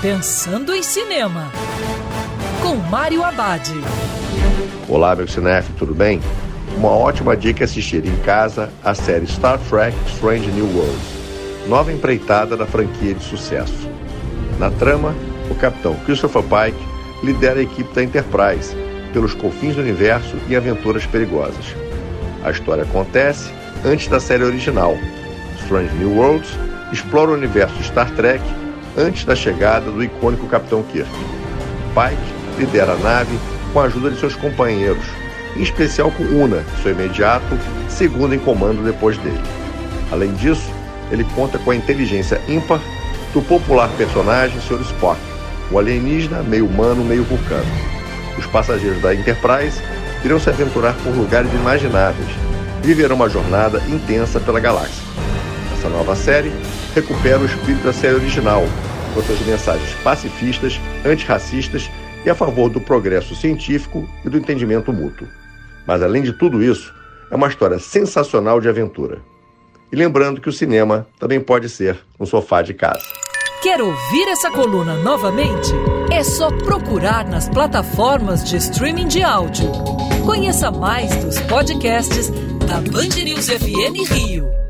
Pensando em Cinema, com Mário Abad. Olá, meu cinef, tudo bem? Uma ótima dica é assistir em casa a série Star Trek Strange New Worlds, nova empreitada da franquia de sucesso. Na trama, o capitão Christopher Pike lidera a equipe da Enterprise pelos confins do universo e aventuras perigosas. A história acontece antes da série original. Strange New Worlds explora o universo Star Trek antes da chegada do icônico Capitão Kirk. Pike lidera a nave com a ajuda de seus companheiros, em especial com Una, seu imediato segundo em comando depois dele. Além disso, ele conta com a inteligência ímpar do popular personagem Sr. Spock, um alienígena meio humano, meio vulcano. Os passageiros da Enterprise irão se aventurar por lugares inimagináveis viverão uma jornada intensa pela galáxia. Essa nova série recupera o espírito da série original, com suas mensagens pacifistas, antirracistas e a favor do progresso científico e do entendimento mútuo. Mas, além de tudo isso, é uma história sensacional de aventura. E lembrando que o cinema também pode ser um sofá de casa. Quer ouvir essa coluna novamente? É só procurar nas plataformas de streaming de áudio. Conheça mais dos podcasts da Band News FM Rio.